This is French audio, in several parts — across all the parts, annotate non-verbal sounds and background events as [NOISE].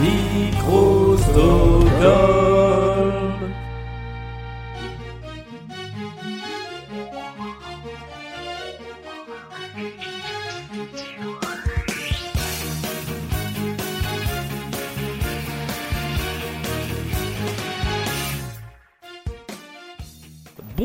Microsoft.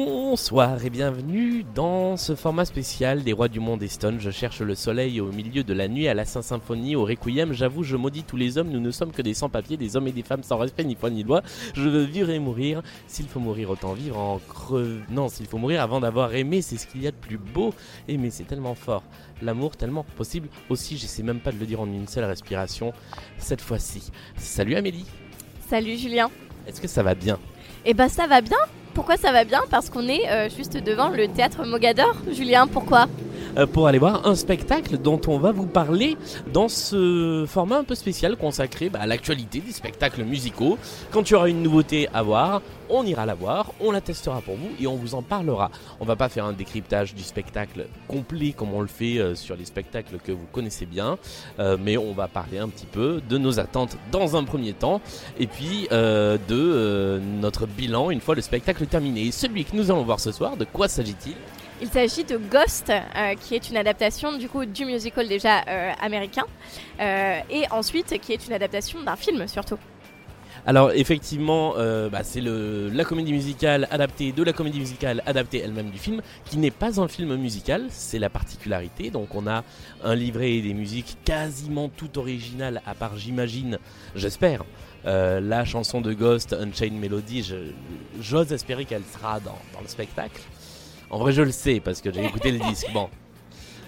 Bonsoir et bienvenue dans ce format spécial des Rois du Monde et Stone. Je cherche le soleil au milieu de la nuit à la Saint-Symphonie, au Requiem. J'avoue, je maudis tous les hommes. Nous ne sommes que des sans-papiers, des hommes et des femmes sans respect, ni foi ni loi. Je veux vivre et mourir. S'il faut mourir, autant vivre en creux. Non, s'il faut mourir avant d'avoir aimé, c'est ce qu'il y a de plus beau. Aimer, c'est tellement fort. L'amour, tellement possible. Aussi, j'essaie même pas de le dire en une seule respiration. Cette fois-ci. Salut Amélie. Salut Julien. Est-ce que ça va bien? Eh ben ça va bien. Pourquoi ça va bien Parce qu'on est euh, juste devant le théâtre Mogador. Julien, pourquoi pour aller voir un spectacle dont on va vous parler dans ce format un peu spécial consacré bah, à l'actualité des spectacles musicaux. Quand il y aura une nouveauté à voir, on ira la voir, on la testera pour vous et on vous en parlera. On va pas faire un décryptage du spectacle complet comme on le fait euh, sur les spectacles que vous connaissez bien, euh, mais on va parler un petit peu de nos attentes dans un premier temps et puis euh, de euh, notre bilan une fois le spectacle terminé. Celui que nous allons voir ce soir, de quoi s'agit-il? Il s'agit de Ghost, euh, qui est une adaptation du coup du musical déjà euh, américain, euh, et ensuite qui est une adaptation d'un film surtout. Alors effectivement, bah, c'est la comédie musicale adaptée de la comédie musicale adaptée elle-même du film, qui n'est pas un film musical, c'est la particularité. Donc on a un livret et des musiques quasiment tout originales, à part j'imagine, j'espère, la chanson de Ghost, Unchained Melody, j'ose espérer qu'elle sera dans le spectacle. En vrai je le sais parce que j'ai écouté le [LAUGHS] disque. Bon.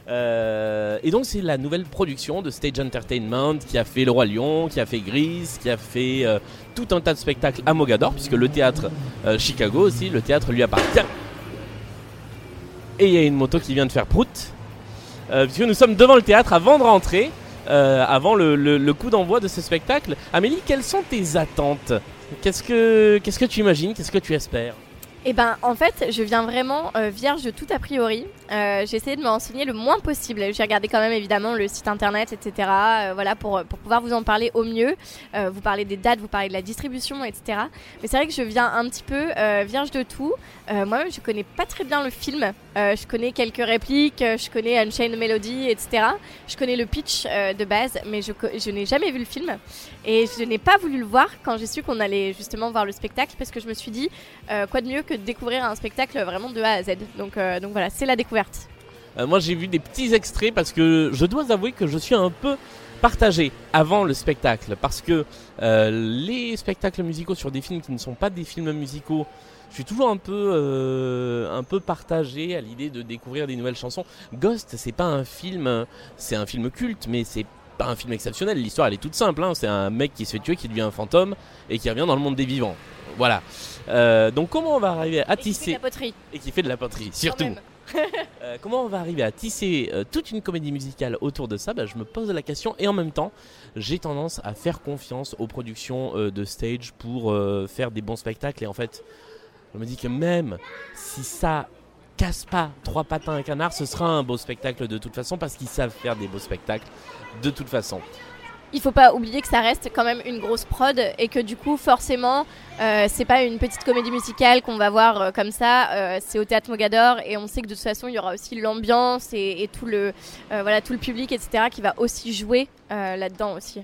Euh, et donc c'est la nouvelle production de Stage Entertainment qui a fait Le Roi Lion, qui a fait Grease, qui a fait euh, tout un tas de spectacles à Mogador, puisque le théâtre euh, Chicago aussi, le théâtre lui appartient. Et il y a une moto qui vient de faire prout, puisque nous sommes devant le théâtre avant de rentrer, avant le, le- le coup d'envoi de ce spectacle. Amélie, quelles sont tes attentes? Qu'est-ce que qu'est-ce que tu imagines? Qu'est-ce que tu espères? Et ben en fait, je viens vraiment euh, vierge de tout a priori. Euh, j'ai essayé de me renseigner le moins possible. J'ai regardé quand même évidemment le site internet, etc. euh, voilà pour, pour pouvoir vous en parler au mieux. Euh, vous parler des dates, vous parler de la distribution, etc. Mais c'est vrai que je viens un petit peu vierge de tout. Moi-même, je connais pas très bien le film. Euh, je connais quelques répliques, euh, je connais Unchained Melody, etc. Je connais le pitch euh, de base, mais je, n'ai jamais vu le film. Et je n'ai pas voulu le voir quand j'ai su qu'on allait justement voir le spectacle parce que je me suis dit quoi de mieux que de découvrir un spectacle vraiment de A à Z. Donc, donc voilà, c'est la découverte. Moi, j'ai vu des petits extraits parce que je dois avouer que je suis un peu partagé avant le spectacle parce que les spectacles musicaux sur des films qui ne sont pas des films musicaux, je suis toujours un peu euh, un peu partagé à l'idée de découvrir des nouvelles chansons. Ghost, c'est pas un film, c'est un film culte, mais c'est pas un film exceptionnel. L'histoire, elle est toute simple. hein. C'est un mec qui se fait tuer, qui devient un fantôme et qui revient dans le monde des vivants. Voilà. Euh, donc comment on va arriver à Et qui fait de tisser la poterie. et qui fait de la poterie surtout. [LAUGHS] Euh, comment on va arriver à tisser euh, toute une comédie musicale autour de ça? Bah, Je me pose la question et en même temps, j'ai tendance à faire confiance aux productions de stage pour faire des bons spectacles. Et en fait, je me dis que même si ça casse pas trois patins à un canard, ce sera un beau spectacle de toute façon parce qu'ils savent faire des beaux spectacles de toute façon. Il faut pas oublier que ça reste quand même une grosse prod et que du coup, forcément, euh, c'est pas une petite comédie musicale qu'on va voir euh, comme ça. euh, c'est au théâtre Mogador et on sait que de toute façon, il y aura aussi l'ambiance et, et tout le euh, voilà tout le public, etc., qui va aussi jouer là-dedans aussi.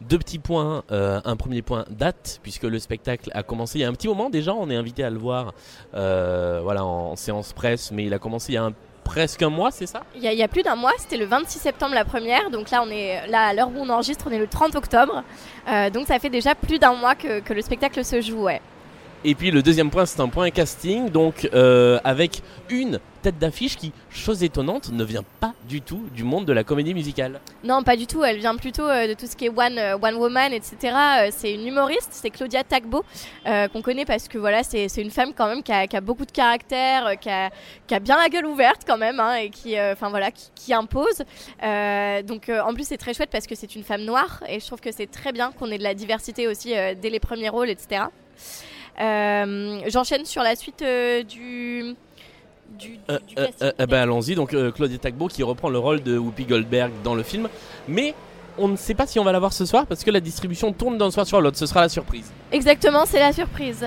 Deux petits points. Euh, un premier point, date, puisque le spectacle a commencé il y a un petit moment déjà. On est invité à le voir euh, voilà, en séance presse, mais il a commencé il y a presque un mois, c'est ça? Il y, a- plus d'un mois, c'était le 26 septembre la première, donc là on est là à l'heure où on enregistre, on est le 30 octobre, Euh, donc ça fait déjà plus d'un mois que, le spectacle se joue. Et puis le deuxième point, c'est un point casting, donc euh, avec une tête d'affiche qui, chose étonnante, ne vient pas du tout du monde de la comédie musicale. Non, pas du tout. Elle vient plutôt euh, de tout ce qui est One, euh, Woman, etc. C'est une humoriste, c'est Claudia Tagbo, qu'on connaît parce que voilà, c'est une femme quand même qui a, beaucoup de caractère, qui, a, bien la gueule ouverte quand même, hein, et qui, enfin voilà, qui, impose. Donc en plus, c'est très chouette parce que c'est une femme noire, et je trouve que c'est très bien qu'on ait de la diversité aussi dès les premiers rôles, etc. Euh, J'enchaîne sur la suite euh, du. Du, du, Euh, euh, euh, eh ben allons-y, donc Claudia Tagbo qui reprend le rôle de Whoopi Goldberg dans le film, mais on ne sait pas si on va la voir ce soir parce que la distribution tourne d'un soir sur l'autre, ce sera la surprise. Exactement, c'est la surprise.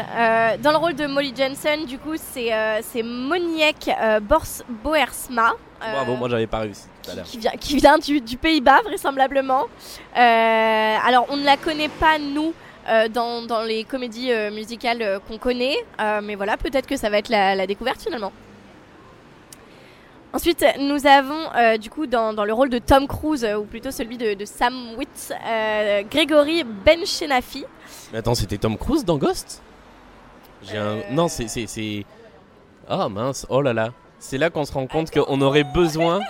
Dans le rôle de Molly Jensen, du coup, c'est c'est Moniek Bors Boersma. Bravo, moi j'avais pas réussi tout à l'heure. qui vient, qui vient du, du Pays-Bas, vraisemblablement. Alors, on ne la connaît pas, nous, dans, dans les comédies euh, musicales euh, qu'on connaît, euh, mais voilà, peut-être que ça va être la, la découverte finalement. Ensuite, nous avons euh, du coup dans, dans le rôle de Tom Cruise, euh, ou plutôt celui de, de Sam Witt, euh, Grégory Benchenafi. Mais attends, c'était Tom Cruise dans Ghost? J'ai un... Euh. Non, c'est... c'est- c'est- Oh mince, oh là là. C'est là qu'on se rend compte qu'on aurait besoin...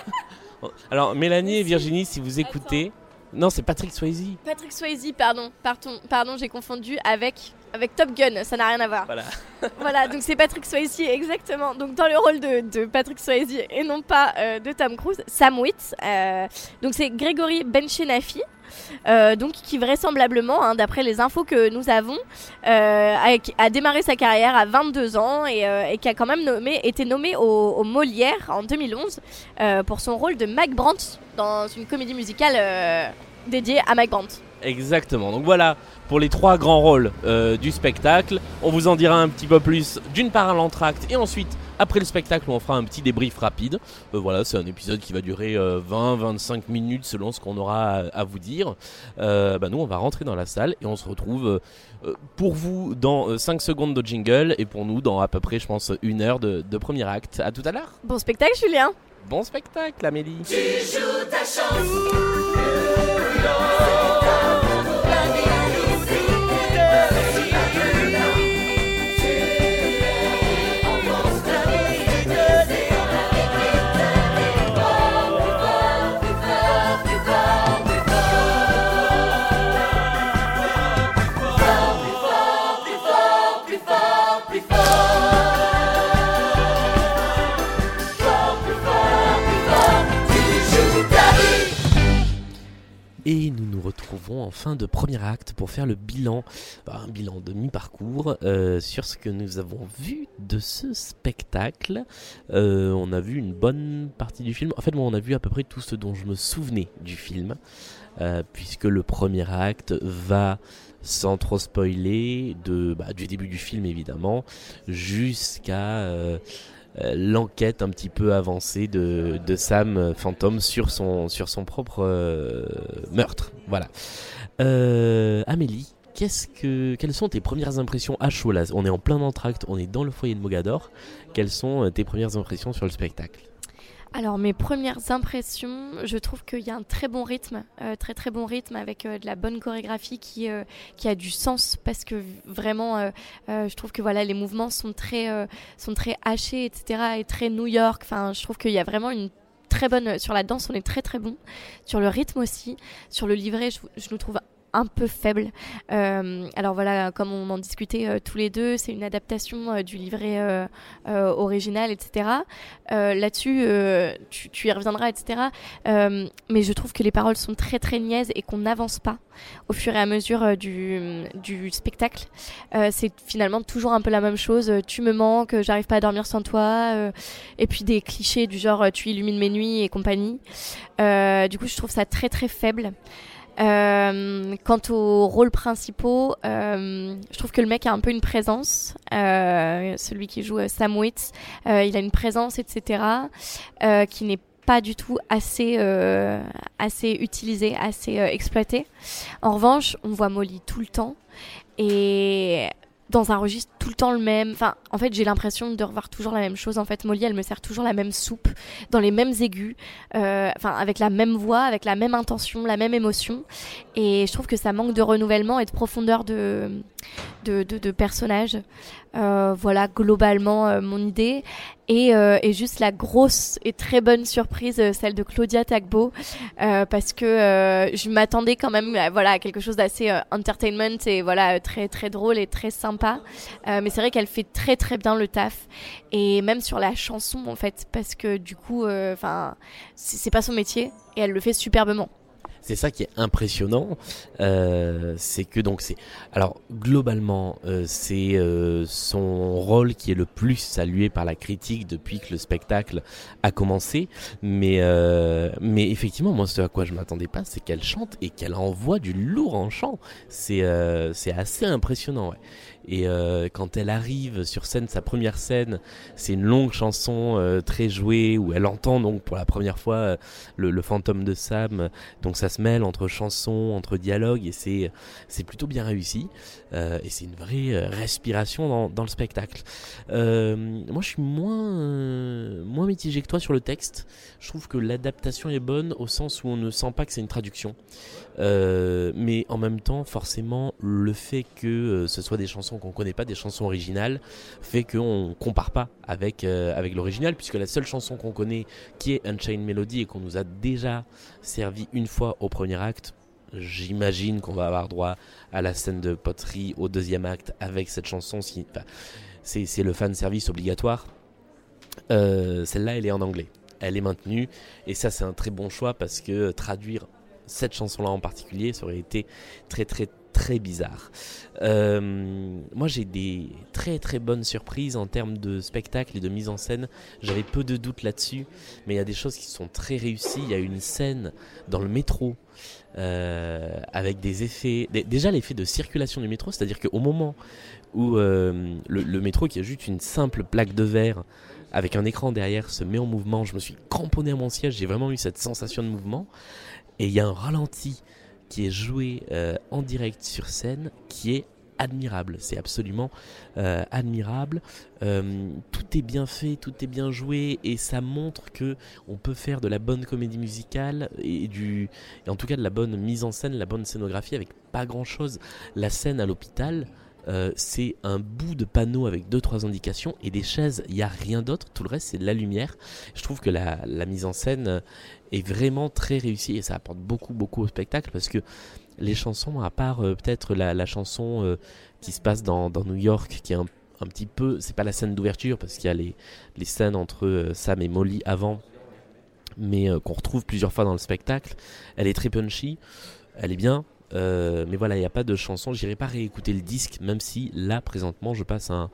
[LAUGHS] Alors, Mélanie et Virginie, si vous écoutez... Non, c'est Patrick Swayze. Patrick Swayze, pardon, pardon, pardon j'ai confondu avec, avec Top Gun, ça n'a rien à voir. Voilà. [LAUGHS] Voilà, donc c'est Patrick Swayze, exactement. Donc dans le rôle de, de Patrick Swayze et non pas euh, de Tom Cruise, Sam Witt. euh, donc c'est Grégory Benchenafi. euh, donc qui vraisemblablement, hein, d'après les infos que nous avons, a, a démarré sa carrière à 22 ans et, et qui a quand même nommé, été nommé au, au Molière en 2011 euh, pour son rôle de Mike Brandt dans une comédie musicale dédiée à Mike Brandt. Exactement. Donc voilà pour les trois grands rôles euh, du spectacle. On vous en dira un petit peu plus d'une part à l'entracte et ensuite après le spectacle on fera un petit débrief rapide. Euh, voilà, c'est un épisode qui va durer 20-25 minutes selon ce qu'on aura à, à vous dire. Euh, bah nous on va rentrer dans la salle et on se retrouve euh, euh, pour vous dans 5 secondes de jingle et pour nous dans à peu près je pense une heure de, de premier acte. À tout à l'heure. Bon spectacle Julien Bon spectacle Amélie. Et en fin de premier acte pour faire le bilan, un bilan de mi-parcours euh, sur ce que nous avons vu de ce spectacle. Euh, on a vu une bonne partie du film. En fait, moi, on a vu à peu près tout ce dont je me souvenais du film, euh, puisque le premier acte va sans trop spoiler bah, du début du film évidemment jusqu'à l'enquête un petit peu avancée de, Sam Phantom sur son, propre meurtre. Voilà. Euh, Amélie, qu'est-ce que, quelles sont tes premières impressions à chaud On est en plein entracte, on est dans le foyer de Mogador. Quelles sont euh, tes premières impressions sur le spectacle? Alors mes premières impressions, je trouve qu'il y a un très bon rythme, euh, très très bon rythme avec de la bonne chorégraphie qui, qui a du sens parce que vraiment, je trouve que voilà les mouvements sont très sont très hachés, etc. et très New York. Enfin, je trouve qu'il y a vraiment une très bonne sur la danse, on est très très bon, sur le rythme aussi, sur le livret, je, je nous trouve un peu faible. Euh, alors voilà, comme on en discutait euh, tous les deux, c'est une adaptation euh, du livret original, etc. Là-dessus, tu, tu y reviendras, etc. Mais je trouve que les paroles sont très très niaises et qu'on n'avance pas au fur et à mesure du, du spectacle. C'est finalement toujours un peu la même chose. Tu me manques, j'arrive pas à dormir sans toi. et puis des clichés du genre tu illumines mes nuits et compagnie. Du coup, je trouve ça très très faible. Euh, quant aux rôles principaux, euh, je trouve que le mec a un peu une présence. Euh, celui qui joue euh, Sam Witt, euh, il a une présence, etc., euh, qui n'est pas du tout assez, assez utilisé, assez euh, exploité. En revanche, on voit Molly tout le temps. Et dans un registre tout le temps le même. Enfin, en fait, j'ai l'impression de revoir toujours la même chose. En fait, Molly, elle me sert toujours la même soupe, dans les mêmes aigus, euh, enfin, avec la même voix, avec la même intention, la même émotion. Et je trouve que ça manque de renouvellement et de profondeur de, de, de, personnages. Euh, voilà, globalement, euh, mon idée. Et, et, juste la grosse et très bonne surprise, celle de Claudia Tagbo, parce que je m'attendais quand même voilà, à quelque chose d'assez entertainment et voilà, très, très drôle et très sympa euh, mais c'est vrai qu'elle fait très très bien le taf. Et même sur la chanson, en fait, parce que du coup, euh, enfin, c'est pas son métier et elle le fait superbement. C'est ça qui est impressionnant, euh, c'est que donc c'est alors globalement c'est son rôle qui est le plus salué par la critique depuis que le spectacle a commencé, mais mais effectivement moi ce à quoi je m'attendais pas c'est qu'elle chante et qu'elle envoie du lourd en chant, c'est c'est assez impressionnant. Ouais. Et euh, quand elle arrive sur scène, sa première scène, c'est une longue chanson euh, très jouée où elle entend donc pour la première fois euh, le, fantôme de Sam. Donc ça se mêle entre chansons, entre dialogues et c'est c'est plutôt bien réussi. et c'est une vraie respiration dans, dans le spectacle. moi, je suis moins moins mitigé que toi sur le texte. Je trouve que l'adaptation est bonne au sens où on ne sent pas que c'est une traduction. Mais en même temps, forcément, le fait que ce soit des chansons qu'on connaît pas, des chansons originales, fait qu'on compare pas avec, euh, avec l'original, puisque la seule chanson qu'on connaît qui est Unchained Melody et qu'on nous a déjà servi une fois au premier acte, j'imagine qu'on va avoir droit à la scène de poterie au deuxième acte avec cette chanson. C'est le fan service obligatoire. Euh, celle-là, elle est en anglais. Elle est maintenue. Et ça, c'est un très bon choix parce que traduire cette chanson-là en particulier, ça aurait été très très très bizarre. Euh, moi, j'ai des très très bonnes surprises en termes de spectacle et de mise en scène. J'avais peu de doutes là-dessus, mais il y a des choses qui sont très réussies. Il y a une scène dans le métro euh, avec des effets. déjà, l'effet de circulation du métro, c'est-à-dire qu'au moment où euh, le, métro, qui est juste une simple plaque de verre avec un écran derrière, se met en mouvement, je me suis cramponné à mon siège. J'ai vraiment eu cette sensation de mouvement. Et il y a un ralenti qui est joué euh, en direct sur scène, qui est admirable. C'est absolument euh, admirable. Euh, tout est bien fait, tout est bien joué, et ça montre que on peut faire de la bonne comédie musicale et du, et en tout cas de la bonne mise en scène, la bonne scénographie avec pas grand chose. La scène à l'hôpital. C'est un bout de panneau avec deux trois indications et des chaises, il n'y a rien d'autre, tout le reste c'est de la lumière. Je trouve que la, mise en scène est vraiment très réussi et ça apporte beaucoup beaucoup au spectacle parce que les chansons, à part euh, peut-être la, chanson euh, qui se passe dans, New York, qui est un, petit peu, c'est pas la scène d'ouverture parce qu'il y a les, les scènes entre euh, Sam et Molly avant, mais qu'on retrouve plusieurs fois dans le spectacle. Elle est très punchy, elle est bien, mais voilà, il n'y a pas de chanson. J'irai pas réécouter le disque, même si là, présentement, je passe un,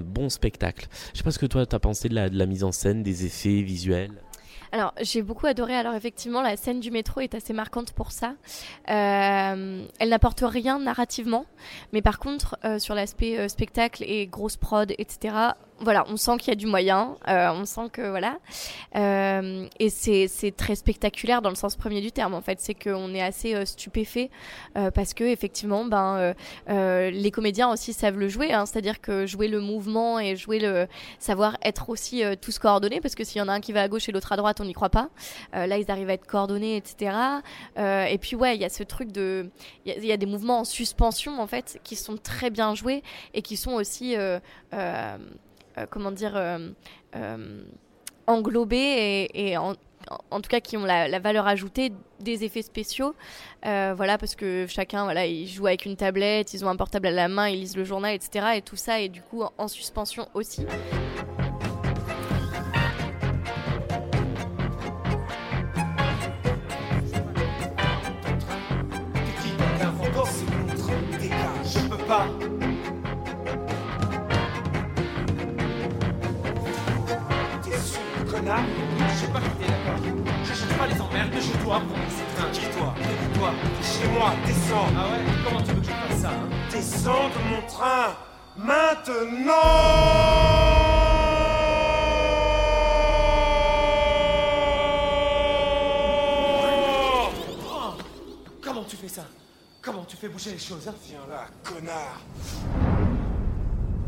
bon spectacle. Je sais pas ce que toi, tu as pensé de la, mise en scène, des effets visuels. Alors, j'ai beaucoup adoré. Alors, effectivement, la scène du métro est assez marquante pour ça. Euh, elle n'apporte rien narrativement, mais par contre, euh, sur l'aspect euh, spectacle et grosse prod, etc., voilà, on sent qu'il y a du moyen, euh, on sent que voilà, euh, et c'est très spectaculaire dans le sens premier du terme en fait, c'est qu'on est assez euh, stupéfait parce que effectivement, ben les comédiens aussi savent le jouer, hein, c'est-à-dire que jouer le mouvement et jouer le savoir être aussi tous coordonnés, parce que s'il y en a un qui va à gauche et l'autre à droite, on n'y croit pas. là, ils arrivent à être coordonnés, etc. et puis ouais, il y a ce truc de, il y, a des mouvements en suspension en fait qui sont très bien joués et qui sont aussi euh, comment dire, euh, euh, englobés et, en, tout cas qui ont la, valeur ajoutée des effets spéciaux. voilà, parce que chacun, voilà, il joue avec une tablette, ils ont un portable à la main, ils lisent le journal, etc. Et tout ça est du coup en suspension aussi. chose, hein. Viens là, connard.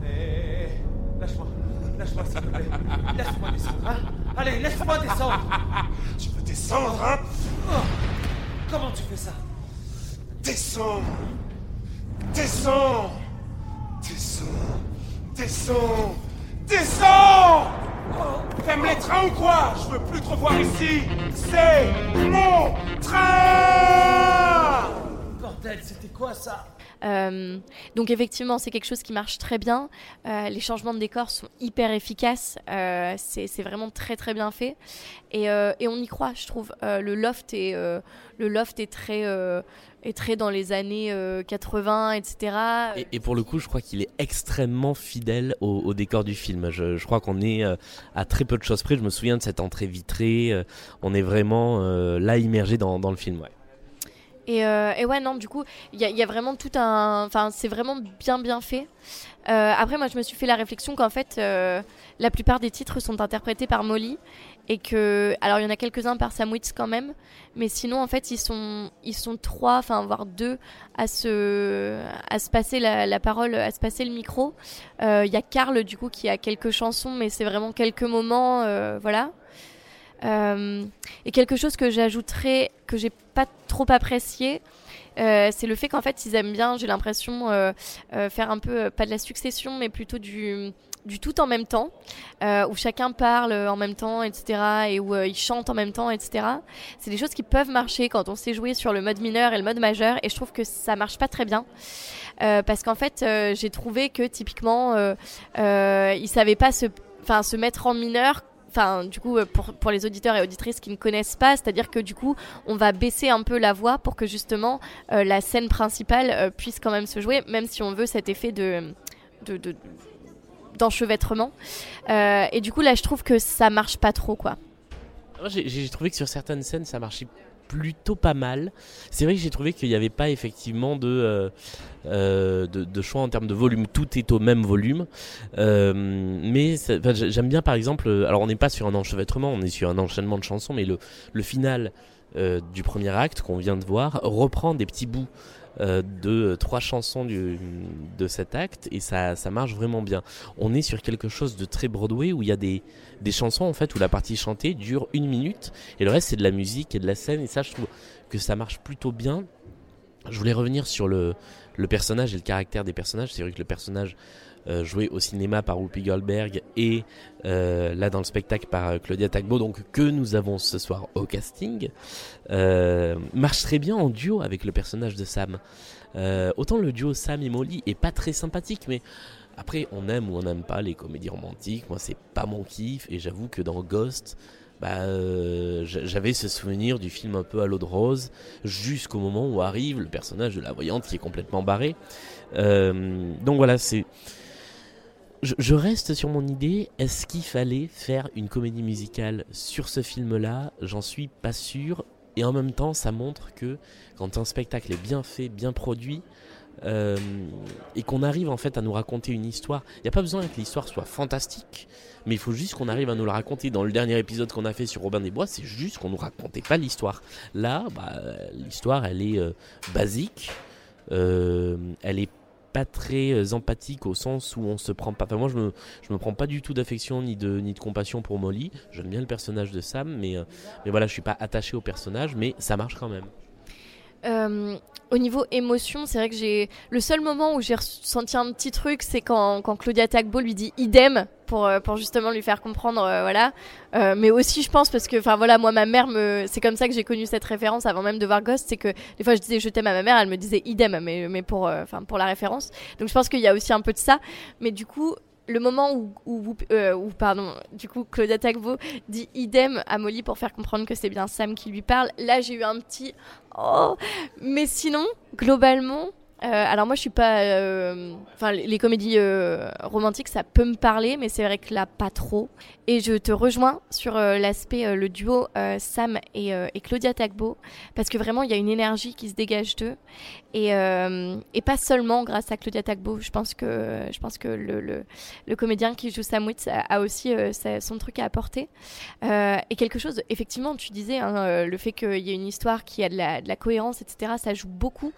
Eh, lâche-moi, lâche-moi s'il te plaît. Laisse-moi descendre, hein. Allez, laisse-moi descendre. [LAUGHS] Tu peux descendre, hein. Oh. Oh. Comment tu fais ça? Descends. Descends. Descends. Descends. Descends. Oh. T'aimes les trains ou quoi? Je veux plus te revoir ici. C'est mon train. Bordel, c'était quoi ça? Euh, donc effectivement, c'est quelque chose qui marche très bien. Euh, les changements de décor sont hyper efficaces. Euh, c'est vraiment très très bien fait. Et, et, on y croit, je trouve. le loft est le loft est très est très dans les années 80, etc. Et, pour le coup, je crois qu'il est extrêmement fidèle au, décor du film. Je, je crois qu'on est à très peu de choses près. Je me souviens de cette entrée vitrée. on est vraiment là immergé dans, dans le film. Ouais. Euh, et, ouais, non, du coup, il y, a vraiment tout un. Enfin, c'est vraiment bien, bien fait. Euh, après, moi, je me suis fait la réflexion qu'en fait, euh, la plupart des titres sont interprétés par Molly. Et que. Alors, il y en a quelques-uns par Sam Witz quand même. Mais sinon, en fait, ils sont, ils sont trois, enfin, voire deux, à se, à se passer la, la parole, à se passer le micro. Il y a Karl, du coup, qui a quelques chansons, mais c'est vraiment quelques moments. voilà. Euh, et quelque chose que j'ajouterais, que j'ai pas trop apprécié, euh, c'est le fait qu'en fait ils aiment bien, j'ai l'impression, euh, faire un peu, pas de la succession, mais plutôt du, tout en même temps, où chacun parle en même temps, etc., et où ils chantent en même temps, etc. C'est des choses qui peuvent marcher quand on sait jouer sur le mode mineur et le mode majeur, et je trouve que ça marche pas très bien. parce qu'en fait, j'ai trouvé que typiquement, ils savaient pas se, se mettre en mineur enfin du coup euh, pour, les auditeurs et auditrices qui ne connaissent pas, c'est-à-dire que du coup on va baisser un peu la voix pour que justement euh, la scène principale euh, puisse quand même se jouer, même si on veut cet effet de, de, d'enchevêtrement. et du coup là je trouve que ça marche pas trop quoi. J'ai trouvé que sur certaines scènes ça marchait plutôt pas mal. C'est vrai que j'ai trouvé qu'il n'y avait pas effectivement de, euh, euh, de, choix en termes de volume. Tout est au même volume. Euh, mais j'aime bien par exemple, alors on n'est pas sur un enchevêtrement, on est sur un enchaînement de chansons, mais le final du premier acte qu'on vient de voir reprend des petits bouts euh, de trois chansons du, de cet acte et ça, marche vraiment bien. On est sur quelque chose de très Broadway où il y a des, des chansons en fait où la partie chantée dure une minute et le reste c'est de la musique et de la scène et ça je trouve que ça marche plutôt bien. Je voulais revenir sur le, le personnage et le caractère des personnages. C'est vrai que le personnage euh, joué au cinéma par Whoopi Goldberg et euh, là dans le spectacle par euh, Claudia Tagbo, donc que nous avons ce soir au casting, marche très bien en duo avec le personnage de Sam. autant le duo Sam et Molly est pas très sympathique, mais après on aime ou on n'aime pas les comédies romantiques. Moi c'est pas mon kiff et j'avoue que dans Ghost, bah, j'avais ce souvenir du film un peu à l'eau de rose, jusqu'au moment où arrive le personnage de la voyante qui est complètement barré. donc voilà, c'est je, reste sur mon idée. Est-ce qu'il fallait faire une comédie musicale sur ce film-là? J'en suis pas sûr. Et en même temps, ça montre que quand un spectacle est bien fait, bien produit, euh, et qu'on arrive en fait à nous raconter une histoire, il n'y a pas besoin que l'histoire soit fantastique, mais il faut juste qu'on arrive à nous la raconter. Dans le dernier épisode qu'on a fait sur Robin des Bois, c'est juste qu'on nous racontait pas l'histoire. Là, bah, l'histoire, elle est euh, basique. Euh, elle est pas très empathique au sens où on se prend pas. Enfin, moi, je me, je me prends pas du tout d'affection ni de, ni de compassion pour Molly. J'aime bien le personnage de Sam, mais, mais voilà, je suis pas attaché au personnage, mais ça marche quand même. Euh, au niveau émotion, c'est vrai que j'ai le seul moment où j'ai ressenti un petit truc, c'est quand, Claudia Tagbo lui dit idem pour, euh, justement lui faire comprendre, euh, voilà. mais aussi, je pense parce que, enfin voilà, moi ma mère me, c'est comme ça que j'ai connu cette référence avant même de voir Ghost, c'est que des fois je disais je t'aime à ma mère, elle me disait idem, mais mais pour, enfin pour la référence. Donc je pense qu'il y a aussi un peu de ça, mais du coup le moment euh, où, pardon, du coup, Claudia Tagbo dit idem à Molly pour faire comprendre que c'est bien Sam qui lui parle, là j'ai eu un petit oh. Mais sinon, globalement, euh, alors moi je suis pas, euh, enfin les, comédies romantiques ça peut me parler, mais c'est vrai que là pas trop. Et je te rejoins sur l'aspect le duo Sam et, et, Claudia Tagbo parce que vraiment il y a une énergie qui se dégage d'eux et, et pas seulement grâce à Claudia Tagbo. Je pense que je pense que le, le, comédien qui joue Sam Witz a, aussi son truc à apporter et quelque chose. Effectivement, tu disais hein, le fait qu'il y ait une histoire qui a de la, cohérence, etc. Ça joue beaucoup.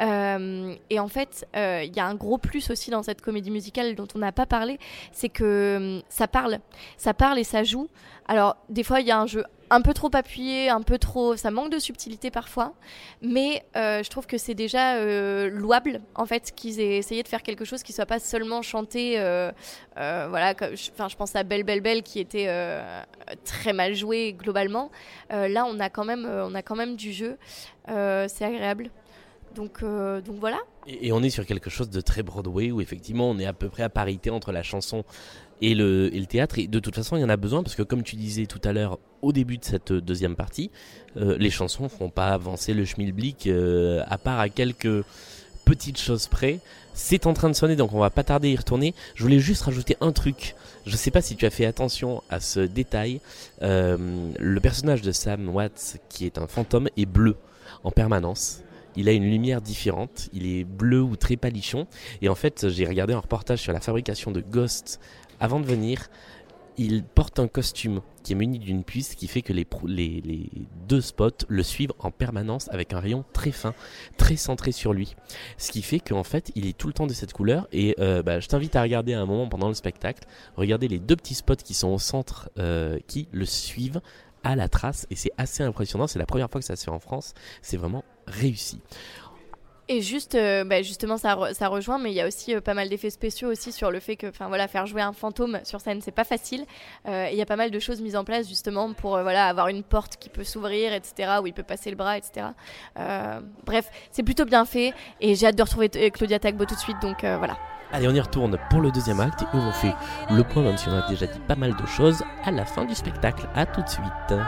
Euh, et en fait, il y a un gros plus aussi dans cette comédie musicale dont on n'a pas parlé, c'est que ça parle. Ça parle et ça joue. Alors, des fois, il y a un jeu un peu trop appuyé, un peu trop. Ça manque de subtilité parfois, mais euh, je trouve que c'est déjà euh, louable en fait qu'ils aient essayé de faire quelque chose qui soit pas seulement chanté. Euh, voilà, enfin, je pense à Belle Belle Belle qui était très mal joué globalement. là, on a quand même, on a quand même du jeu. c'est agréable. Donc, donc voilà. Et, on est sur quelque chose de très Broadway où effectivement on est à peu près à parité entre la chanson et le, théâtre. Et de toute façon, il y en a besoin parce que, comme tu disais tout à l'heure au début de cette deuxième partie, euh, les chansons ne font pas avancer le schmilblick euh, à part à quelques petites choses près. C'est en train de sonner, donc on va pas tarder à y retourner. Je voulais juste rajouter un truc. Je sais pas si tu as fait attention à ce détail. Euh, le personnage de Sam Watts, qui est un fantôme, est bleu en permanence il a une lumière différente, il est bleu ou très palichon. Et en fait, j'ai regardé un reportage sur la fabrication de Ghost avant de venir, il porte un costume qui est muni d'une puce qui fait que les, deux spots le suivent en permanence avec un rayon très fin, très centré sur lui. Ce qui fait qu'en fait, il est tout le temps de cette couleur. Et euh, bah, je t'invite à regarder un moment pendant le spectacle, regarder les deux petits spots qui sont au centre euh, qui le suivent à la trace. Et c'est assez impressionnant. C'est la première fois que ça se fait en France. C'est vraiment réussi. Et juste, euh, bah, justement, ça, ça, rejoint, mais il y a aussi euh, pas mal d'effets spéciaux aussi sur le fait que, enfin voilà, faire jouer un fantôme sur scène, c'est pas facile. Euh, il y a pas mal de choses mises en place justement pour voilà avoir une porte qui peut s'ouvrir, etc., où il peut passer le bras, etc. bref, c'est plutôt bien fait et j'ai hâte de retrouver Claudia Tagbo tout de suite, donc voilà. Allez, on y retourne pour le deuxième acte et on fait le point, même si on a déjà dit pas mal de choses, à la fin du spectacle. À tout de suite.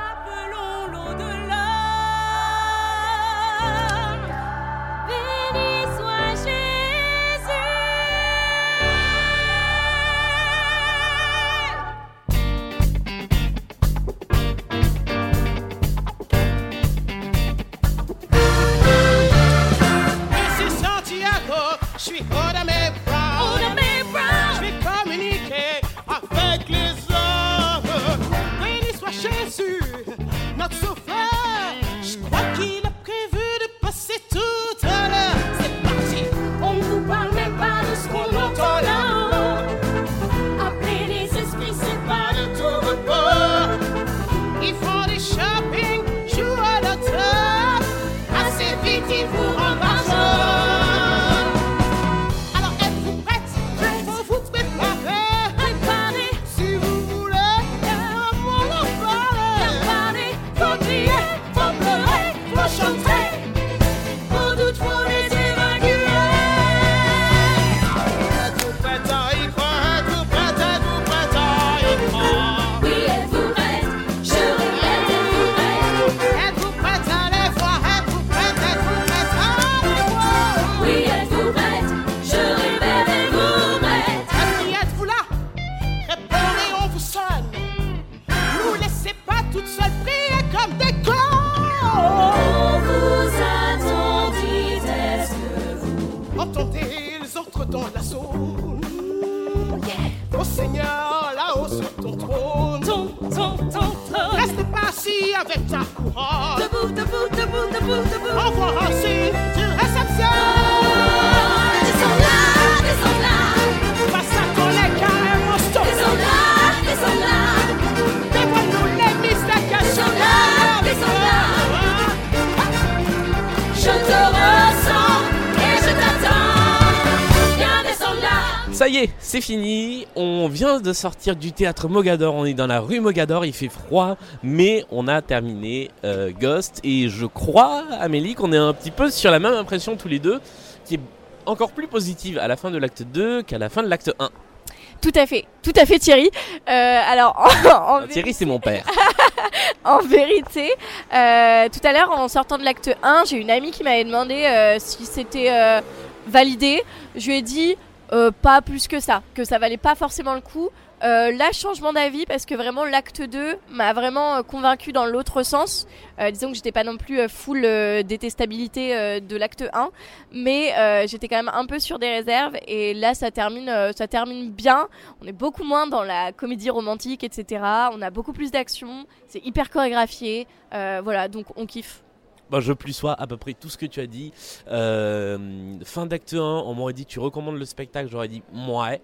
Ça y est, c'est fini. On vient de sortir du théâtre Mogador. On est dans la rue Mogador. Il fait froid, mais on a terminé euh, Ghost. Et je crois, Amélie, qu'on est un petit peu sur la même impression tous les deux, qui est encore plus positive à la fin de l'acte 2 qu'à la fin de l'acte 1. Tout à fait, tout à fait Thierry. Euh, alors, [LAUGHS] en, Thierry, c'est mon père. [LAUGHS] en vérité, euh, tout à l'heure, en sortant de l'acte 1, j'ai une amie qui m'avait demandé si c'était validé. Je lui ai dit euh, pas plus que ça, que ça valait pas forcément le coup. Euh, là, changement d'avis parce que vraiment l'acte 2 m'a vraiment euh, convaincu dans l'autre sens. disons que j'étais pas non plus full détestabilité de l'acte 1, mais j'étais quand même un peu sur des réserves et là ça termine, ça termine bien. On est beaucoup moins dans la comédie romantique, etc. On a beaucoup plus d'action, c'est hyper chorégraphié, voilà donc on kiffe. Bah, je plus sois à peu près tout ce que tu as dit. Euh, fin d'acte 1, on m'aurait dit tu recommandes le spectacle, j'aurais dit ouais.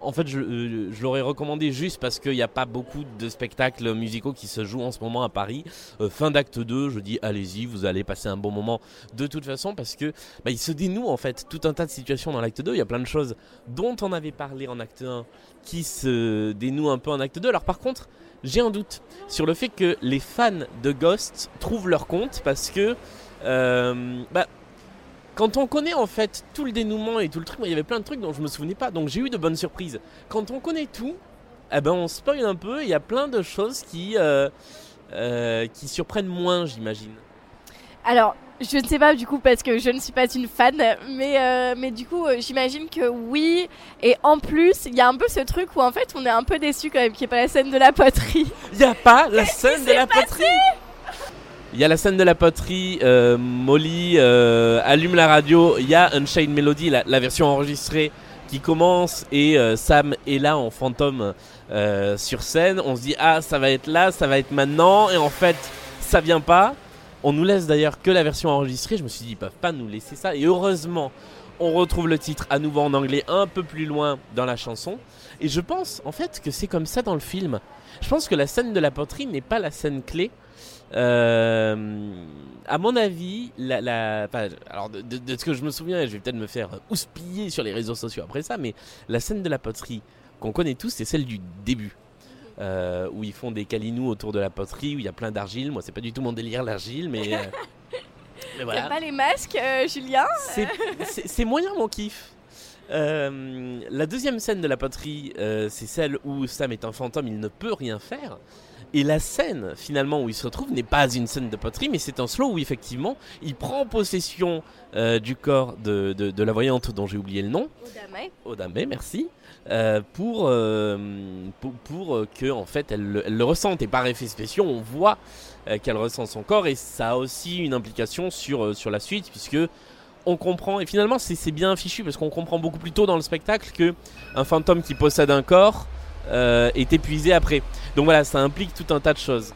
En fait, je, euh, je l'aurais recommandé juste parce qu'il n'y a pas beaucoup de spectacles musicaux qui se jouent en ce moment à Paris. Euh, fin d'acte 2, je dis allez-y, vous allez passer un bon moment de toute façon parce que bah, il se dénoue en fait tout un tas de situations dans l'acte 2. Il y a plein de choses dont on avait parlé en acte 1 qui se dénouent un peu en acte 2. Alors par contre, j'ai un doute sur le fait que les fans de Ghost trouvent leur compte parce que euh, bah, quand on connaît en fait tout le dénouement et tout le truc, moi, il y avait plein de trucs dont je me souvenais pas, donc j'ai eu de bonnes surprises. Quand on connaît tout, eh ben on spoil un peu, il y a plein de choses qui, euh, euh, qui surprennent moins, j'imagine. Alors, je ne sais pas du coup parce que je ne suis pas une fan, mais, euh, mais du coup j'imagine que oui. Et en plus, il y a un peu ce truc où en fait on est un peu déçu quand même qu'il n'y ait pas la scène de la poterie. Il n'y a pas la scène de la poterie Il y a la scène de la poterie, euh, Molly euh, allume la radio, il y a Unchained Melody, la, version enregistrée qui commence et euh, Sam est là en fantôme sur scène. On se dit ah ça va être là, ça va être maintenant et en fait ça vient pas. On nous laisse d'ailleurs que la version enregistrée. Je me suis dit ils peuvent pas nous laisser ça et heureusement on retrouve le titre à nouveau en anglais un peu plus loin dans la chanson. Et je pense en fait que c'est comme ça dans le film. Je pense que la scène de la poterie n'est pas la scène clé. Euh, à mon avis, la, la- enfin, alors de, de- de ce que je me souviens, et je vais peut-être me faire houspiller sur les réseaux sociaux après ça, mais la scène de la poterie qu'on connaît tous, c'est celle du début. Euh, où ils font des calinous autour de la poterie, où il y a plein d'argile. Moi, c'est pas du tout mon délire l'argile, mais, euh, [LAUGHS] mais voilà. T'aimes pas les masques, euh, Julien? C'est- moyen mon kiff. Euh, la deuxième scène de la poterie, c'est celle où Sam est un fantôme, il ne peut rien faire. Et la scène finalement où il se retrouve n'est pas une scène de poterie, mais c'est un slow où effectivement il prend possession euh, du corps de, de- de la voyante dont j'ai oublié le nom. Odame, merci. euh, pour, euh, pour, pour, euh, que en fait elle, le- elle le ressente et par effet spéciaux on voit qu'elle ressent son corps et ça a aussi une implication sur, sur la suite puisque on comprend et finalement c'est c'est bien fichu parce qu'on comprend beaucoup plus tôt dans le spectacle que un fantôme qui possède un corps est épuisé après donc voilà ça implique tout un tas de choses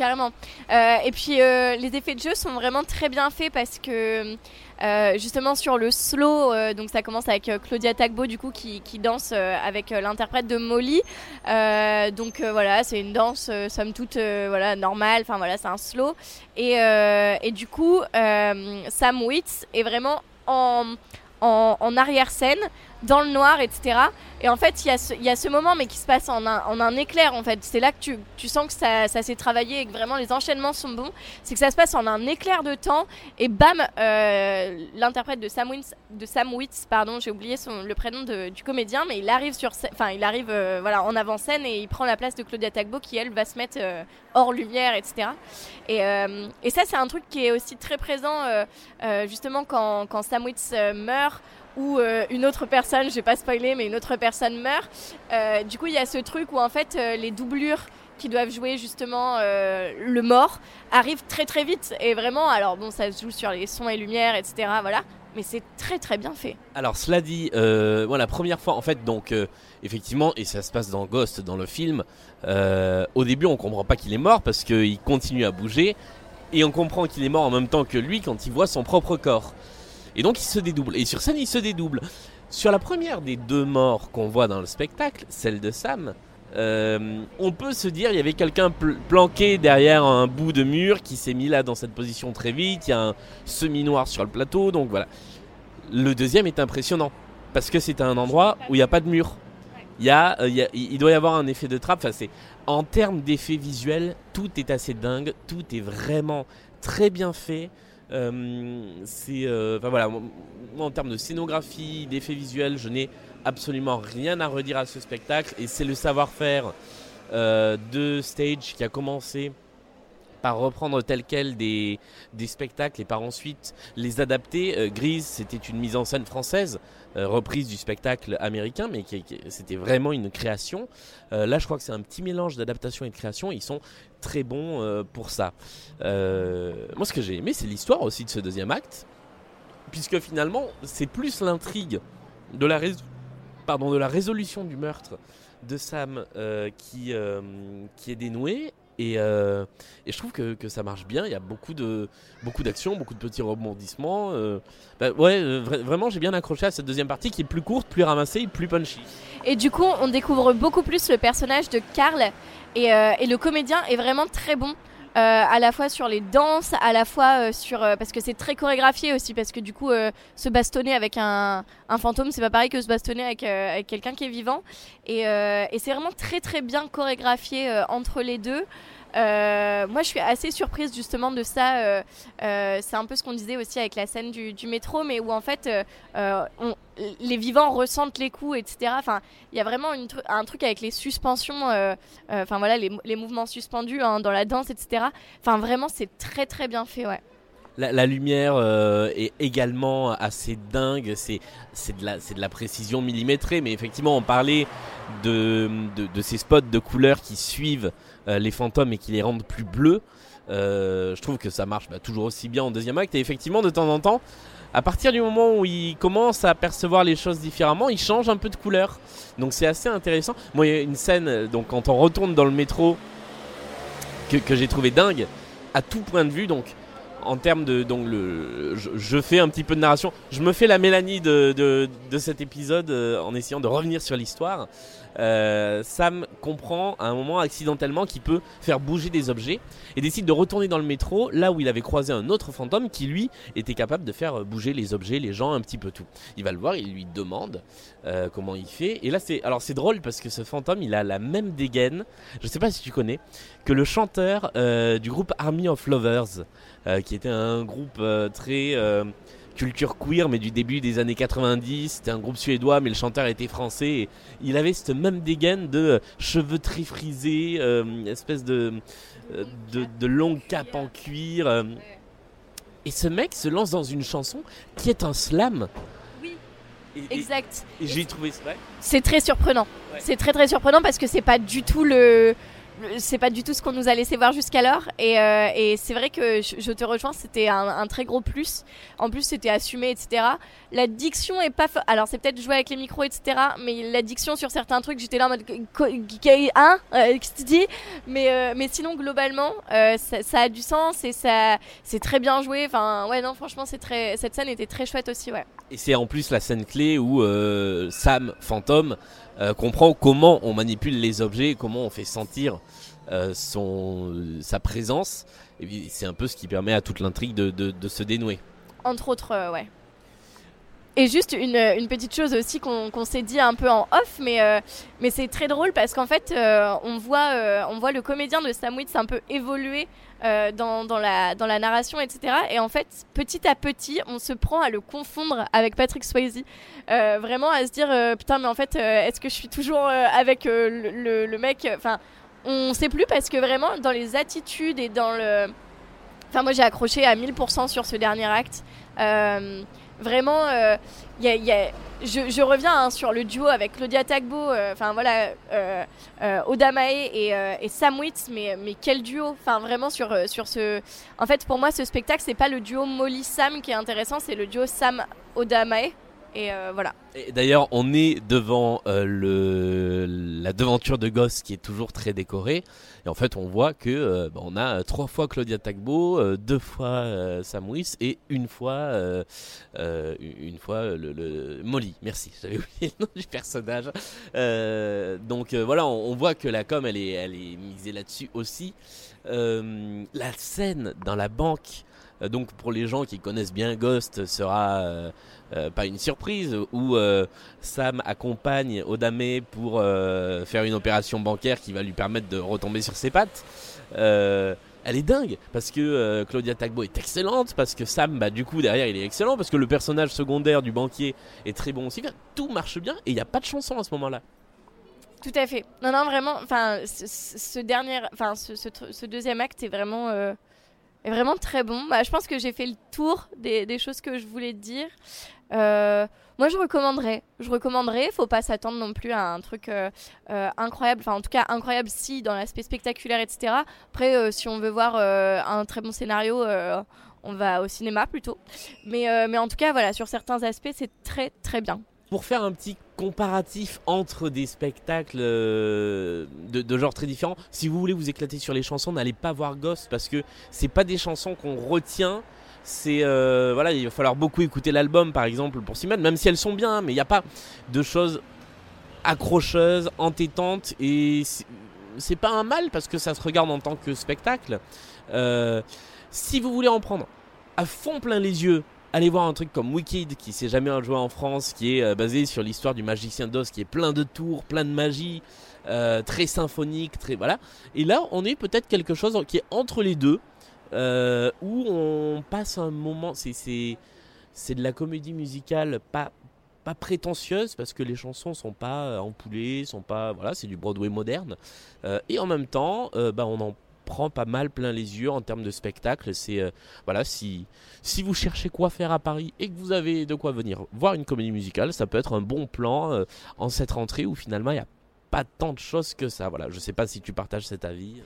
Carrément. Euh, et puis euh, les effets de jeu sont vraiment très bien faits parce que euh, justement sur le slow, euh, donc ça commence avec euh, Claudia Tagbo du coup qui, qui danse euh, avec euh, l'interprète de Molly. Euh, donc euh, voilà, c'est une danse euh, somme toute euh, voilà normale. Enfin voilà, c'est un slow. Et, euh, et du coup, euh, Sam Witz est vraiment en en, en arrière-scène, dans le noir, etc. Et en fait, il y, a ce- moment, mais qui se passe en un, éclair, en fait. C'est là que tu, sens que ça, s'est travaillé et que vraiment les enchaînements sont bons. C'est que ça se passe en un éclair de temps. Et bam, euh, l'interprète de Sam Witz, pardon, j'ai oublié le prénom du comédien, mais il arrive sur, enfin, il arrive euh, voilà, en avant-scène et il prend la place de Claudia Tagbo qui, elle, va se mettre euh, hors lumière, etc. Et, ça, c'est un truc qui est aussi très présent, justement, quand, quand Sam Witz meurt ou euh, une autre personne, je vais pas spoiler, mais une autre personne meurt. Euh, du coup, il y a ce truc où en fait euh, les doublures qui doivent jouer justement le mort arrivent très très vite et vraiment. Alors bon, ça se joue sur les sons et lumières, etc. Voilà, mais c'est très très bien fait. Alors cela dit, moi la première fois en fait donc effectivement et ça se passe dans Ghost dans le film, au début on comprend pas qu'il est mort parce qu'il continue à bouger et on comprend qu'il est mort en même temps que lui quand il voit son propre corps. Et donc il se dédouble et sur scène il se dédouble. Sur la première des deux morts qu'on voit dans le spectacle, celle de Sam, euh, on peut se dire il y avait quelqu'un pl- planqué derrière un bout de mur qui s'est mis là dans cette position très vite. Il y a un semi-noir sur le plateau, donc voilà. Le deuxième est impressionnant parce que c'est un endroit où il n'y a pas de mur. Euh, il, doit y avoir un effet de trappe. En termes d'effets visuels, tout est assez dingue. Tout est vraiment très bien fait. Euh, c'est, euh, en termes de scénographie, d'effets visuels, je n'ai absolument rien à redire à ce spectacle. Et c'est le savoir-faire euh, de Stage qui a commencé par reprendre tel quel des, des spectacles et par ensuite les adapter. Euh, Grise, c'était une mise en scène française, euh, reprise du spectacle américain, mais qui, c'était vraiment une création. Euh, là, je crois que c'est un petit mélange d'adaptation et de création. Ils sont très bons pour ça. Moi, ce que j'ai aimé, c'est l'histoire aussi de ce deuxième acte, puisque finalement, c'est plus l'intrigue de la résolution du meurtre de Sam qui, qui est dénouée Et, euh, et je trouve que, que ça marche bien. Il y a beaucoup de beaucoup d'actions, beaucoup de petits rebondissements. euh. Bah, ouais, euh, vra- vraiment, j'ai bien accroché à cette deuxième partie qui est plus courte, plus ramassée, plus punchy. Et du coup, on découvre beaucoup plus le personnage de Karl. Et, euh, et le comédien est vraiment très bon. Euh, à la fois sur les danses, à la fois euh, sur euh, parce que c'est très chorégraphié aussi parce que du coup euh, se bastonner avec un, un fantôme c'est pas pareil que se bastonner avec, euh, avec quelqu'un qui est vivant et, euh, et c'est vraiment très très bien chorégraphié entre les deux. Euh, moi, je suis assez surprise justement de ça. euh, euh, c'est un peu ce qu'on disait aussi avec la scène du, métro, mais où en fait, les vivants ressentent les coups, etc. Enfin, il y a vraiment un truc avec les suspensions, enfin voilà, les, mouvements suspendus hein, dans la danse, etc. Enfin, vraiment, c'est très très bien fait, ouais. La, lumière est également assez dingue. C'est de la précision millimétrée, mais effectivement, on parlait de de, ces spots de couleurs qui suivent les fantômes et qui les rendent plus bleus. Euh, je trouve que ça marche bah, toujours aussi bien en deuxième acte. Et effectivement, de temps en temps, à partir du moment où il commence à percevoir les choses différemment, il change un peu de couleur. Donc c'est assez intéressant. Moi, il y a une scène, euh, donc quand on retourne dans le métro, que, j'ai trouvé dingue à tout point de vue. Donc en termes de donc le je, fais un petit peu de narration je me fais la Mélanie de, de, de cet épisode euh, en essayant de revenir sur l'histoire Euh, Sam comprend à un moment accidentellement qu'il peut faire bouger des objets et décide de retourner dans le métro là où il avait croisé un autre fantôme qui lui était capable de faire bouger les objets les gens un petit peu tout. Il va le voir il lui demande euh, comment il fait. Et là c'est alors c'est drôle parce que ce fantôme il a la même dégaine. Je sais pas si tu connais que le chanteur euh, du groupe Army of Lovers qui était un groupe très culture queer mais du début des années 90 c'était un groupe suédois mais le chanteur était français et il avait cette même dégaine de euh, cheveux très frisés euh, espèce de, euh, de de longue cape en cuir euh. et ce mec se lance dans une chanson qui est un slam Oui. et, Exact. et j'ai trouvé ça ouais. C'est très surprenant. Ouais. C'est très très surprenant parce que c'est pas du tout le- c'est pas du tout ce qu'on nous a laissé voir jusqu'alors. Et, euh, et c'est vrai que je, te rejoins c'était un, très gros plus. En plus c'était assumé etc la diction est pas alors c'est peut-être jouer avec les micros etc mais la diction sur certains trucs j'étais là en mode hein Euh, qu'est-ce que tu dis? Mais euh, mais sinon globalement ça, a du sens et ça c'est très bien joué. Enfin ouais non franchement très cette scène était très chouette aussi ouais. Et c'est en plus la scène clé où Sam, fantôme, euh, comprend comment on manipule les objets, comment on fait sentir euh, son, sa présence. Et c'est un peu ce qui permet à toute l'intrigue de, de- de se dénouer. Entre autres, euh, ouais. Et juste une, petite chose aussi qu'on s'est dit un peu en off, mais, euh, mais c'est très drôle parce qu'en fait, euh, on, voit, euh, on voit le comédien de Sam un peu évoluer dans, dans, la, dans la narration, etc. Et en fait, petit à petit, on se prend à le confondre avec Patrick Swayze. Vraiment à se dire, putain, mais en fait, est-ce que je suis toujours avec le, le- mec Enfin, on sait plus parce que vraiment, dans les attitudes et dans le. Enfin, moi, j'ai accroché à 1000% sur ce dernier acte. Vraiment, euh, y a- je, reviens hein, sur le duo avec Claudia Tagbo, euh, enfin voilà, euh, euh, Oda Mae et, et Sam mais, mais quel duo Enfin vraiment sur, sur ce... En fait, pour moi, ce spectacle, c'est pas le duo Molly-Sam qui est intéressant, c'est le duo Sam-Oda Mae. Et euh, voilà. D'ailleurs, on est devant euh, la devanture de gosse qui est toujours très décorée. Et en fait, on voit que euh, bah, on a euh, trois fois Claudia Tagbo, deux fois Sam Wyss et une fois, une fois Molly. Merci, j'avais oublié le nom du personnage. Donc voilà, on, voit que la com, elle est, elle est misée là-dessus aussi. La scène dans la banque. Euh, Donc pour les gens qui connaissent bien Ghost sera euh, euh, pas une surprise où Sam accompagne Odame pour faire une opération bancaire qui va lui permettre de retomber sur ses pattes. Elle est dingue parce que Claudia Tagbo est excellente, parce que Sam, bah, du coup, derrière, il est excellent, parce que le personnage secondaire du banquier est très bon aussi. Tout marche bien et il n'y a pas de chanson à ce moment-là. Tout à fait. Non, non, vraiment. Enfin, ce, dernier, enfin, ce, deuxième acte est vraiment, est vraiment très bon. Bah, je pense que j'ai fait le tour des, choses que je voulais dire. Euh, moi, je recommanderais. Je recommanderais. Faut pas s'attendre non plus à un truc euh, euh, incroyable. Enfin, en tout cas, incroyable si dans l'aspect spectaculaire, etc. Après, si on veut voir un très bon scénario. on va au cinéma plutôt. Mais, mais en tout cas, voilà, sur certains aspects, c'est très très bien. Pour faire un petit comparatif entre des spectacles euh, de, genres très différents, si vous voulez vous éclater sur les chansons, n'allez pas voir Ghost parce que c'est pas des chansons qu'on retient. C'est euh, voilà, il va falloir beaucoup écouter l'album par exemple pour s'y même si elles sont bien, mais il n'y a pas de choses accrocheuses, entêtantes et c'est pas un mal parce que ça se regarde en tant que spectacle. Euh, si vous voulez en prendre à fond plein les yeux, allez voir un truc comme Wicked qui s'est jamais joué en France, qui est euh, basé sur l'histoire du magicien d'Oz, qui est plein de tours, plein de magie, euh, très symphonique, très voilà. Et là, on est peut-être quelque chose qui est entre les deux, euh, où on passe un moment. C'est c'est de la comédie musicale pas pas prétentieuse parce que les chansons sont pas sont pas voilà, c'est du Broadway moderne. Et en même temps, bah, on en prend pas mal plein les yeux en termes de spectacle. C'est euh, voilà, si si vous cherchez quoi faire à Paris et que vous avez de quoi venir voir une comédie musicale, ça peut être un bon plan euh, en cette rentrée où finalement il n'y a pas tant de choses que ça. Voilà, je sais pas si tu partages cet avis.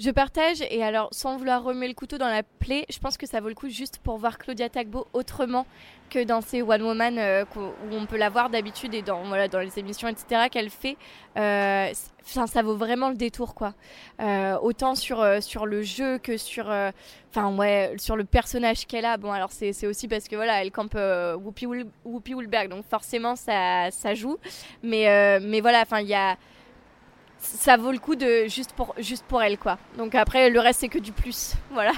Je partage et alors sans vouloir remuer le couteau dans la plaie, je pense que ça vaut le coup juste pour voir Claudia Tagbo autrement que dans ces One Woman euh, où on peut la voir d'habitude et dans voilà dans les émissions etc qu'elle fait. Euh, ça vaut vraiment le détour quoi. Euh, autant sur euh, sur le jeu que sur enfin ouais sur le personnage qu'elle a. Bon alors c'est aussi parce que voilà elle campe Whoopi, Goldberg donc forcément ça ça joue. Mais mais voilà enfin il y a ça vaut le coup de juste pour juste pour elle quoi. Donc après le reste c'est que du plus. Voilà.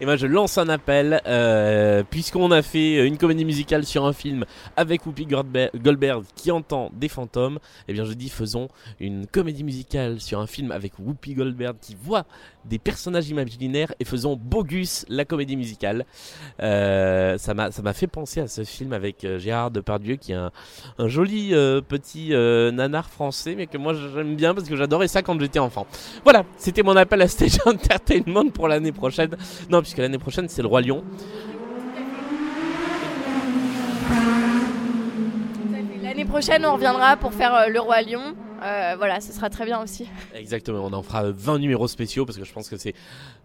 Et moi je lance un appel, euh, puisqu'on a fait une comédie musicale sur un film avec Whoopi Goldberg, qui entend des fantômes, et bien je dis faisons une comédie musicale sur un film avec Whoopi Goldberg qui voit des personnages imaginaires et faisons Bogus la comédie musicale. Euh, ça m'a ça m'a fait penser à ce film avec euh, Gérard Depardieu qui est un, un joli euh, petit euh, nanar français mais que moi j'aime bien parce que j'adorais ça quand j'étais enfant. Voilà, c'était mon appel à Stage [LAUGHS] Entertainment pour l'année prochaine. Puisque l'année prochaine c'est le Roi Lion. L'année prochaine on reviendra pour faire euh, le roi lion. Euh, voilà, ce sera très bien aussi. Exactement, on en fera 20 numéros spéciaux parce que je pense que c'est,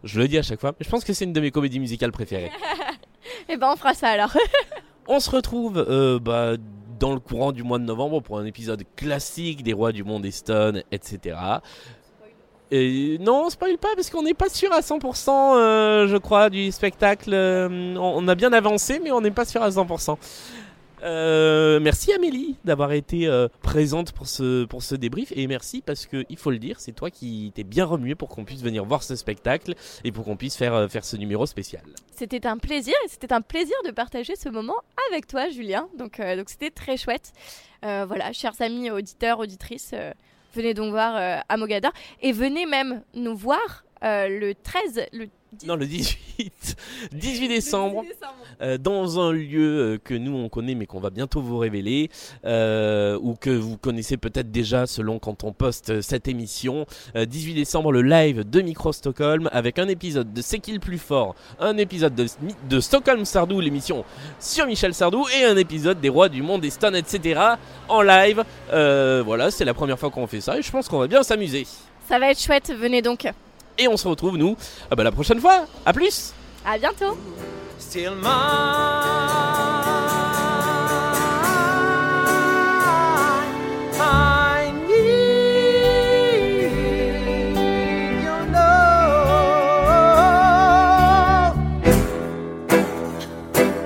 je le dis à chaque fois, mais je pense que c'est une de mes comédies musicales préférées. [LAUGHS] Et ben on fera ça alors. [LAUGHS] On se retrouve euh, bah, dans le courant du mois de novembre pour un épisode classique des Rois du Monde et Stone, etc. Non, on spoil pas parce qu'on n'est pas sûr à 100%, euh, je crois, du spectacle. Euh, on, a bien avancé, mais on n'est pas sûr à 100%. Euh, merci Amélie d'avoir été présente pour ce, pour ce débrief et merci parce que il faut le dire, c'est toi qui t'es bien remué pour qu'on puisse venir voir ce spectacle et pour qu'on puisse faire, faire ce numéro spécial. C'était un plaisir et c'était un plaisir de partager ce moment avec toi Julien. Donc donc c'était très chouette. Voilà, chers amis auditeurs, auditrices, venez donc voir euh, à Mogador et venez même nous voir euh, le 13 le 10 Non, le 18, 18 [LAUGHS] décembre. le 10 décembre. euh, dans un lieu euh, que nous on connaît mais qu'on va bientôt vous révéler euh, ou que vous connaissez peut-être déjà selon quand on poste euh, cette émission. Euh, 18 décembre, le live de Micro Stockholm avec un épisode de C'est qui le plus fort, un épisode de, de Stockholm Sardou, l'émission sur Michel Sardou et un épisode des Rois du Monde, des Stone, etc. en live. Euh, voilà, c'est la première fois qu'on fait ça et je pense qu'on va bien s'amuser. Ça va être chouette, venez donc. Et on se retrouve nous ah bah, la prochaine fois. À plus À bientôt. Still mine. I need your love.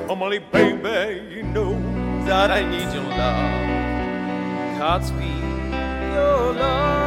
Emily, baby, you know that I need your love. Godspeed, your love